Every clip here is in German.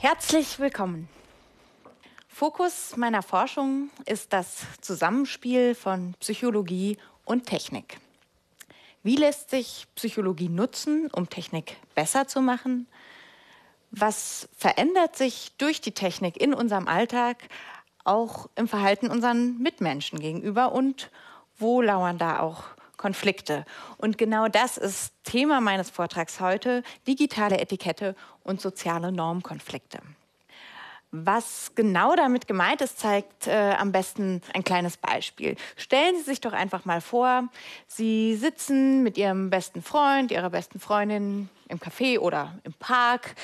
Herzlich willkommen. Fokus meiner Forschung ist das Zusammenspiel von Psychologie und Technik. Wie lässt sich Psychologie nutzen, um Technik besser zu machen? Was verändert sich durch die Technik in unserem Alltag, auch im Verhalten unseren Mitmenschen gegenüber und wo lauern da auch Konflikte. Und genau das ist Thema meines Vortrags heute, digitale Etikette und soziale Normkonflikte. Was genau damit gemeint ist, zeigt äh, am besten ein kleines Beispiel. Stellen Sie sich doch einfach mal vor, Sie sitzen mit Ihrem besten Freund, Ihrer besten Freundin im Café oder im Park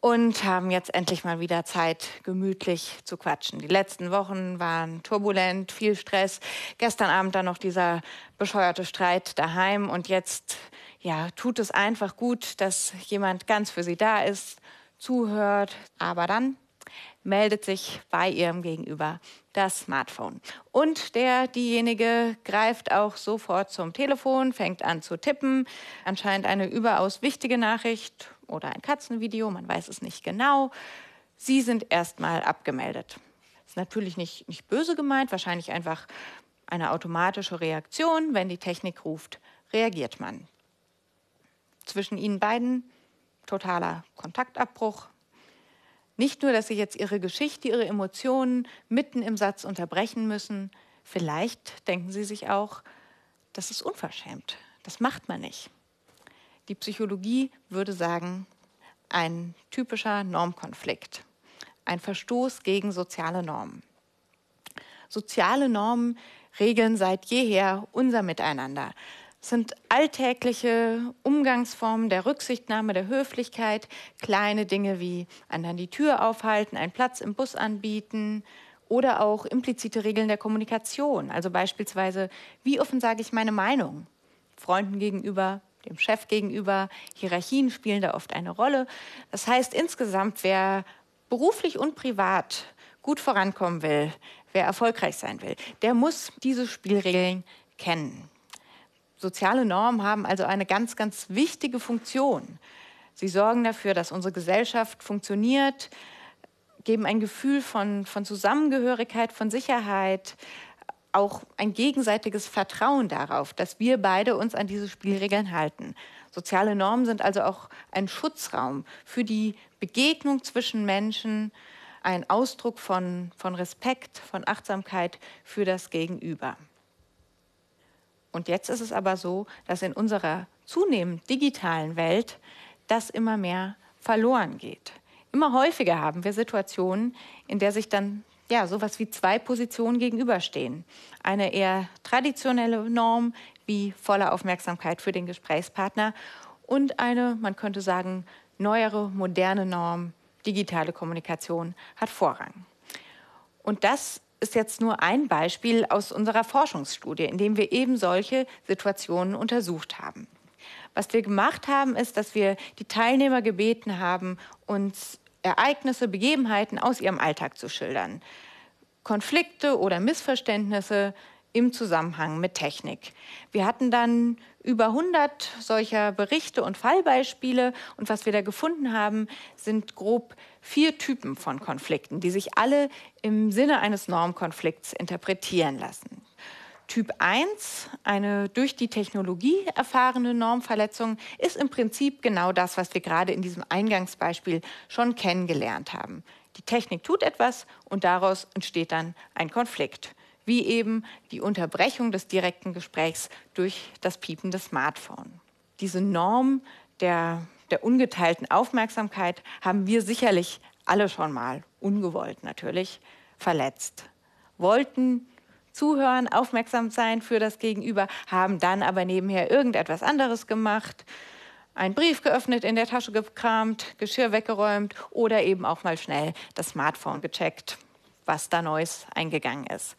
und haben jetzt endlich mal wieder Zeit, gemütlich zu quatschen. Die letzten Wochen waren turbulent, viel Stress. Gestern Abend dann noch dieser bescheuerte Streit daheim und jetzt, ja, tut es einfach gut, dass jemand ganz für sie da ist, zuhört. Aber dann meldet sich bei ihrem Gegenüber das Smartphone. Und der, diejenige greift auch sofort zum Telefon, fängt an zu tippen. Anscheinend eine überaus wichtige Nachricht oder ein Katzenvideo, man weiß es nicht genau. Sie sind erstmal abgemeldet. Ist natürlich nicht, nicht böse gemeint, wahrscheinlich einfach eine automatische Reaktion. Wenn die Technik ruft, reagiert man. Zwischen ihnen beiden totaler Kontaktabbruch. Nicht nur, dass sie jetzt ihre Geschichte, ihre Emotionen mitten im Satz unterbrechen müssen, vielleicht denken sie sich auch, das ist unverschämt. Das macht man nicht. Die Psychologie würde sagen, ein typischer Normkonflikt, ein Verstoß gegen soziale Normen. Soziale Normen regeln seit jeher unser Miteinander, es sind alltägliche Umgangsformen der Rücksichtnahme, der Höflichkeit, kleine Dinge wie anderen die Tür aufhalten, einen Platz im Bus anbieten oder auch implizite Regeln der Kommunikation. Also beispielsweise, wie offen sage ich meine Meinung? Freunden gegenüber, dem Chef gegenüber. Hierarchien spielen da oft eine Rolle. Das heißt insgesamt, wer beruflich und privat gut vorankommen will, wer erfolgreich sein will, der muss diese Spielregeln kennen. Soziale Normen haben also eine ganz, ganz wichtige Funktion. Sie sorgen dafür, dass unsere Gesellschaft funktioniert, geben ein Gefühl von, von Zusammengehörigkeit, von Sicherheit, auch ein gegenseitiges Vertrauen darauf, dass wir beide uns an diese Spielregeln halten. Soziale Normen sind also auch ein Schutzraum für die Begegnung zwischen Menschen, ein Ausdruck von, von Respekt, von Achtsamkeit für das Gegenüber. Und jetzt ist es aber so, dass in unserer zunehmend digitalen Welt das immer mehr verloren geht. Immer häufiger haben wir Situationen, in der sich dann ja, sowas wie zwei Positionen gegenüberstehen. Eine eher traditionelle Norm wie volle Aufmerksamkeit für den Gesprächspartner und eine, man könnte sagen, neuere, moderne Norm, digitale Kommunikation hat Vorrang. Und das ist jetzt nur ein Beispiel aus unserer Forschungsstudie, in dem wir eben solche Situationen untersucht haben. Was wir gemacht haben, ist, dass wir die Teilnehmer gebeten haben, uns Ereignisse, Begebenheiten aus ihrem Alltag zu schildern. Konflikte oder Missverständnisse im Zusammenhang mit Technik. Wir hatten dann über 100 solcher Berichte und Fallbeispiele und was wir da gefunden haben, sind grob vier Typen von Konflikten, die sich alle im Sinne eines Normkonflikts interpretieren lassen. Typ 1, eine durch die Technologie erfahrene Normverletzung, ist im Prinzip genau das, was wir gerade in diesem Eingangsbeispiel schon kennengelernt haben. Die Technik tut etwas und daraus entsteht dann ein Konflikt wie eben die Unterbrechung des direkten Gesprächs durch das Piepen des Smartphones. Diese Norm der, der ungeteilten Aufmerksamkeit haben wir sicherlich alle schon mal, ungewollt natürlich, verletzt. Wollten zuhören, aufmerksam sein für das Gegenüber, haben dann aber nebenher irgendetwas anderes gemacht, einen Brief geöffnet, in der Tasche gekramt, Geschirr weggeräumt oder eben auch mal schnell das Smartphone gecheckt, was da Neues eingegangen ist.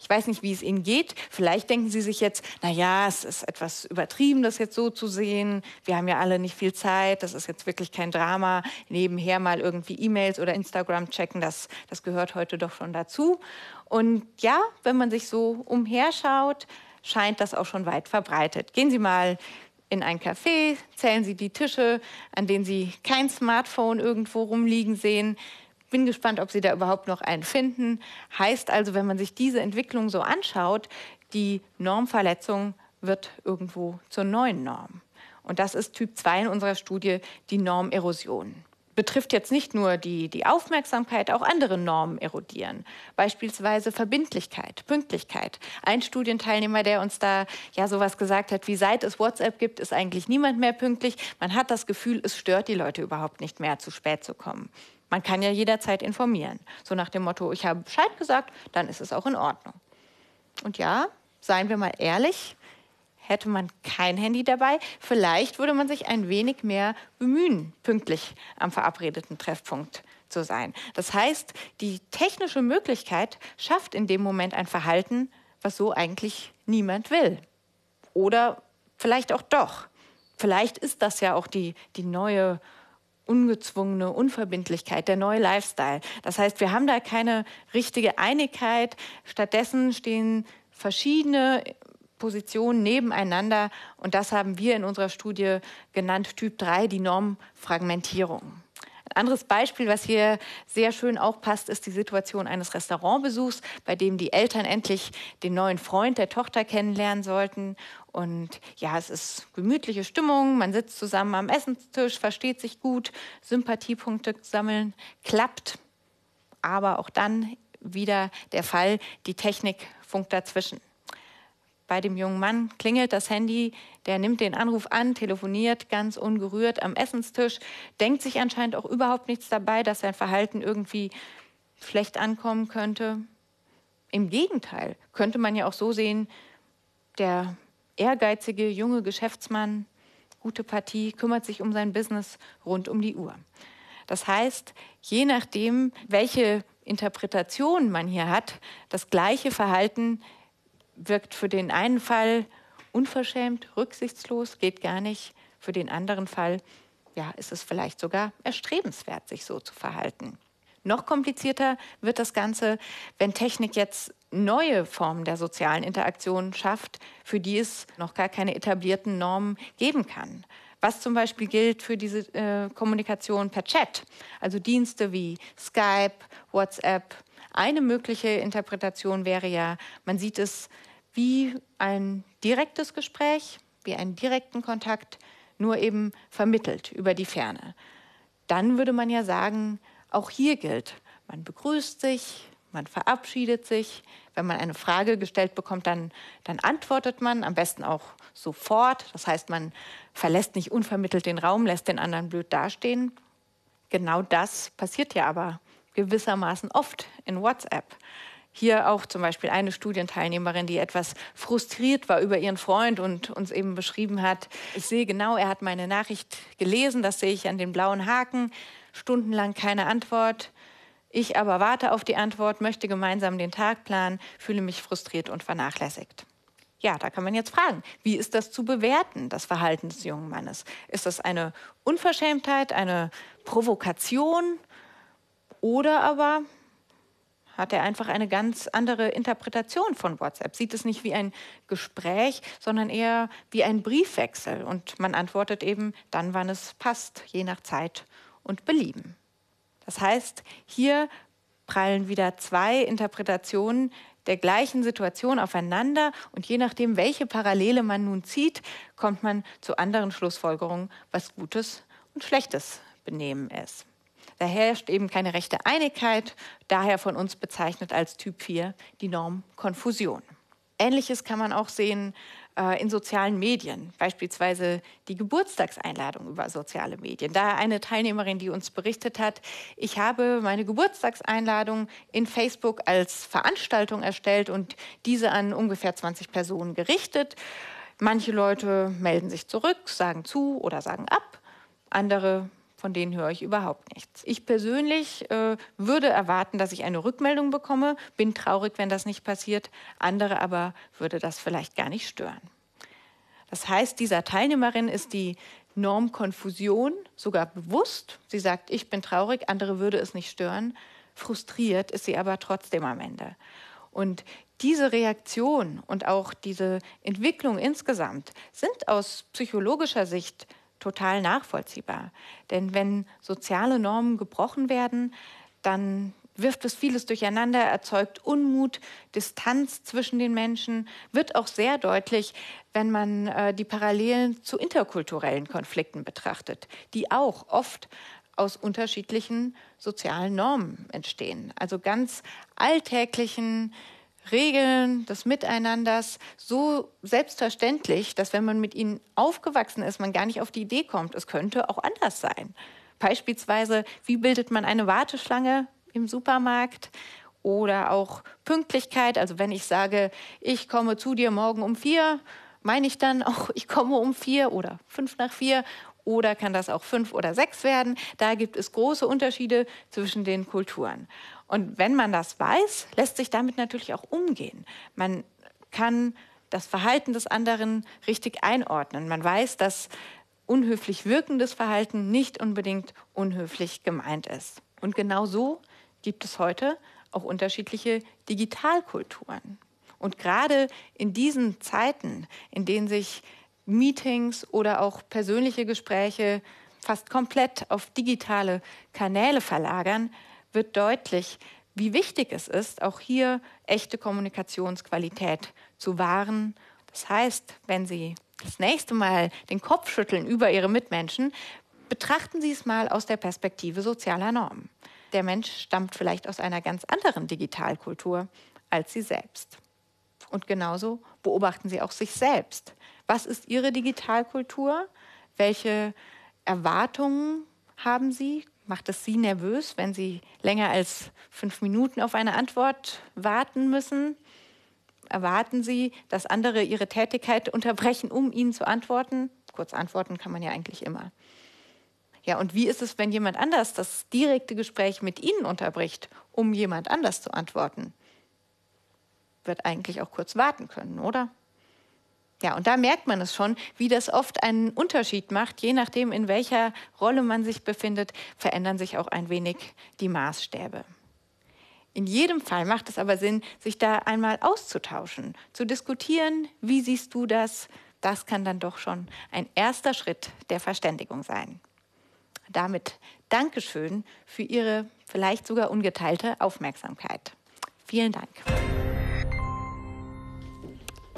Ich weiß nicht, wie es Ihnen geht. Vielleicht denken Sie sich jetzt, na ja, es ist etwas übertrieben, das jetzt so zu sehen. Wir haben ja alle nicht viel Zeit. Das ist jetzt wirklich kein Drama. Nebenher mal irgendwie E-Mails oder Instagram checken, das, das gehört heute doch schon dazu. Und ja, wenn man sich so umherschaut, scheint das auch schon weit verbreitet. Gehen Sie mal in ein Café, zählen Sie die Tische, an denen Sie kein Smartphone irgendwo rumliegen sehen. Bin gespannt, ob Sie da überhaupt noch einen finden. Heißt also, wenn man sich diese Entwicklung so anschaut, die Normverletzung wird irgendwo zur neuen Norm. Und das ist Typ 2 in unserer Studie, die Normerosion betrifft jetzt nicht nur die, die Aufmerksamkeit, auch andere Normen erodieren. Beispielsweise Verbindlichkeit, Pünktlichkeit. Ein Studienteilnehmer, der uns da ja sowas gesagt hat, wie seit es WhatsApp gibt, ist eigentlich niemand mehr pünktlich. Man hat das Gefühl, es stört die Leute überhaupt nicht mehr, zu spät zu kommen. Man kann ja jederzeit informieren. So nach dem Motto, ich habe Bescheid gesagt, dann ist es auch in Ordnung. Und ja, seien wir mal ehrlich, hätte man kein Handy dabei, vielleicht würde man sich ein wenig mehr bemühen, pünktlich am verabredeten Treffpunkt zu sein. Das heißt, die technische Möglichkeit schafft in dem Moment ein Verhalten, was so eigentlich niemand will. Oder vielleicht auch doch. Vielleicht ist das ja auch die, die neue ungezwungene Unverbindlichkeit, der neue Lifestyle. Das heißt, wir haben da keine richtige Einigkeit. Stattdessen stehen verschiedene Positionen nebeneinander. Und das haben wir in unserer Studie genannt Typ 3, die Normfragmentierung. Ein anderes Beispiel, was hier sehr schön auch passt, ist die Situation eines Restaurantbesuchs, bei dem die Eltern endlich den neuen Freund der Tochter kennenlernen sollten. Und ja, es ist gemütliche Stimmung, man sitzt zusammen am Essenstisch, versteht sich gut, Sympathiepunkte sammeln, klappt. Aber auch dann wieder der Fall, die Technik funkt dazwischen bei dem jungen Mann klingelt das Handy, der nimmt den Anruf an, telefoniert ganz ungerührt am Essenstisch, denkt sich anscheinend auch überhaupt nichts dabei, dass sein Verhalten irgendwie schlecht ankommen könnte. Im Gegenteil, könnte man ja auch so sehen, der ehrgeizige junge Geschäftsmann, gute Partie, kümmert sich um sein Business rund um die Uhr. Das heißt, je nachdem, welche Interpretation man hier hat, das gleiche Verhalten wirkt für den einen Fall unverschämt, rücksichtslos, geht gar nicht. Für den anderen Fall ja, ist es vielleicht sogar erstrebenswert, sich so zu verhalten. Noch komplizierter wird das Ganze, wenn Technik jetzt neue Formen der sozialen Interaktion schafft, für die es noch gar keine etablierten Normen geben kann. Was zum Beispiel gilt für diese äh, Kommunikation per Chat, also Dienste wie Skype, WhatsApp. Eine mögliche Interpretation wäre ja, man sieht es wie ein direktes Gespräch, wie einen direkten Kontakt, nur eben vermittelt über die Ferne. Dann würde man ja sagen, auch hier gilt, man begrüßt sich, man verabschiedet sich. Wenn man eine Frage gestellt bekommt, dann, dann antwortet man, am besten auch sofort. Das heißt, man verlässt nicht unvermittelt den Raum, lässt den anderen blöd dastehen. Genau das passiert ja aber gewissermaßen oft in WhatsApp. Hier auch zum Beispiel eine Studienteilnehmerin, die etwas frustriert war über ihren Freund und uns eben beschrieben hat, ich sehe genau, er hat meine Nachricht gelesen, das sehe ich an den blauen Haken, stundenlang keine Antwort. Ich aber warte auf die Antwort, möchte gemeinsam den Tag planen, fühle mich frustriert und vernachlässigt. Ja, da kann man jetzt fragen, wie ist das zu bewerten, das Verhalten des jungen Mannes? Ist das eine Unverschämtheit, eine Provokation oder aber hat er einfach eine ganz andere Interpretation von WhatsApp. Sieht es nicht wie ein Gespräch, sondern eher wie ein Briefwechsel. Und man antwortet eben dann, wann es passt, je nach Zeit und Belieben. Das heißt, hier prallen wieder zwei Interpretationen der gleichen Situation aufeinander und je nachdem, welche Parallele man nun zieht, kommt man zu anderen Schlussfolgerungen, was gutes und schlechtes Benehmen ist. Da herrscht eben keine rechte Einigkeit, daher von uns bezeichnet als Typ 4 die Norm Konfusion. Ähnliches kann man auch sehen äh, in sozialen Medien, beispielsweise die Geburtstagseinladung über soziale Medien. Da eine Teilnehmerin, die uns berichtet hat, ich habe meine Geburtstagseinladung in Facebook als Veranstaltung erstellt und diese an ungefähr 20 Personen gerichtet. Manche Leute melden sich zurück, sagen zu oder sagen ab. Andere von denen höre ich überhaupt nichts. Ich persönlich äh, würde erwarten, dass ich eine Rückmeldung bekomme, bin traurig, wenn das nicht passiert, andere aber würde das vielleicht gar nicht stören. Das heißt, dieser Teilnehmerin ist die Normkonfusion sogar bewusst. Sie sagt, ich bin traurig, andere würde es nicht stören. Frustriert ist sie aber trotzdem am Ende. Und diese Reaktion und auch diese Entwicklung insgesamt sind aus psychologischer Sicht total nachvollziehbar. Denn wenn soziale Normen gebrochen werden, dann wirft es vieles durcheinander, erzeugt Unmut, Distanz zwischen den Menschen, wird auch sehr deutlich, wenn man äh, die Parallelen zu interkulturellen Konflikten betrachtet, die auch oft aus unterschiedlichen sozialen Normen entstehen. Also ganz alltäglichen Regeln des Miteinanders so selbstverständlich, dass wenn man mit ihnen aufgewachsen ist, man gar nicht auf die Idee kommt, es könnte auch anders sein. Beispielsweise, wie bildet man eine Warteschlange im Supermarkt? Oder auch Pünktlichkeit, also wenn ich sage, ich komme zu dir morgen um vier, meine ich dann auch, ich komme um vier oder fünf nach vier oder kann das auch fünf oder sechs werden? Da gibt es große Unterschiede zwischen den Kulturen. Und wenn man das weiß, lässt sich damit natürlich auch umgehen. Man kann das Verhalten des anderen richtig einordnen. Man weiß, dass unhöflich wirkendes Verhalten nicht unbedingt unhöflich gemeint ist. Und genau so gibt es heute auch unterschiedliche Digitalkulturen. Und gerade in diesen Zeiten, in denen sich Meetings oder auch persönliche Gespräche fast komplett auf digitale Kanäle verlagern, wird deutlich, wie wichtig es ist, auch hier echte Kommunikationsqualität zu wahren. Das heißt, wenn Sie das nächste Mal den Kopf schütteln über Ihre Mitmenschen, betrachten Sie es mal aus der Perspektive sozialer Normen. Der Mensch stammt vielleicht aus einer ganz anderen Digitalkultur als Sie selbst. Und genauso beobachten Sie auch sich selbst. Was ist Ihre Digitalkultur? Welche Erwartungen haben Sie? Macht es Sie nervös, wenn Sie länger als fünf Minuten auf eine Antwort warten müssen? Erwarten Sie, dass andere Ihre Tätigkeit unterbrechen, um Ihnen zu antworten? Kurz antworten kann man ja eigentlich immer. Ja, und wie ist es, wenn jemand anders das direkte Gespräch mit Ihnen unterbricht, um jemand anders zu antworten? Wird eigentlich auch kurz warten können, oder? Ja, und da merkt man es schon, wie das oft einen Unterschied macht. Je nachdem, in welcher Rolle man sich befindet, verändern sich auch ein wenig die Maßstäbe. In jedem Fall macht es aber Sinn, sich da einmal auszutauschen, zu diskutieren, wie siehst du das? Das kann dann doch schon ein erster Schritt der Verständigung sein. Damit Dankeschön für Ihre vielleicht sogar ungeteilte Aufmerksamkeit. Vielen Dank.